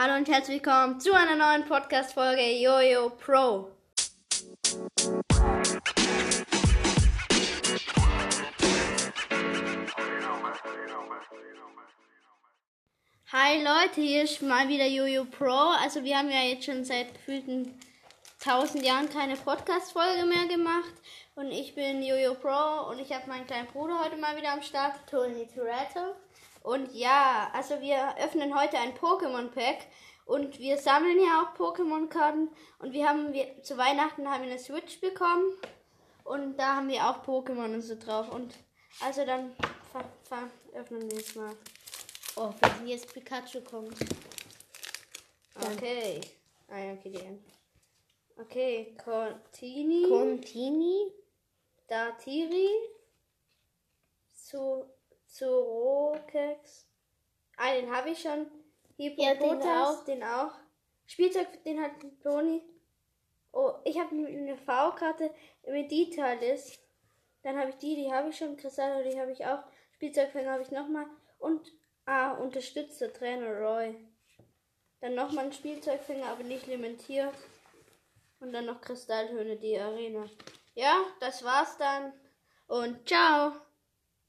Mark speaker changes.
Speaker 1: Hallo und herzlich willkommen zu einer neuen Podcast-Folge Jojo Pro. Hi Leute, hier ist mal wieder Jojo Pro. Also wir haben ja jetzt schon seit gefühlten tausend Jahren keine Podcast-Folge mehr gemacht. Und ich bin Jojo Pro und ich habe meinen kleinen Bruder heute mal wieder am Start, Tony Toretto. Und ja, also wir öffnen heute ein Pokémon-Pack und wir sammeln ja auch Pokémon-Karten. Und wir haben wir, zu Weihnachten haben wir eine Switch bekommen und da haben wir auch Pokémon und so drauf. Und also dann öffnen wir es mal. Oh, wenn jetzt Pikachu kommt. Okay. Ah ja, okay, die Okay, Contini.
Speaker 2: Contini.
Speaker 1: Datiri. Zu, Zorokex. Ah, den habe ich schon. Hippopotas, ja, den auch. Den auch. Spielzeug, den hat Toni. Oh, ich habe eine V-Karte mit Details. Dann habe ich die, die habe ich schon. Kristall, die habe ich auch. Spielzeugfänger habe ich nochmal. Und Ah, unterstützter Trainer Roy. Dann nochmal ein Spielzeugfinger, aber nicht limitiert. Und dann noch Kristallhöhle, die Arena. Ja, das war's dann. Und ciao.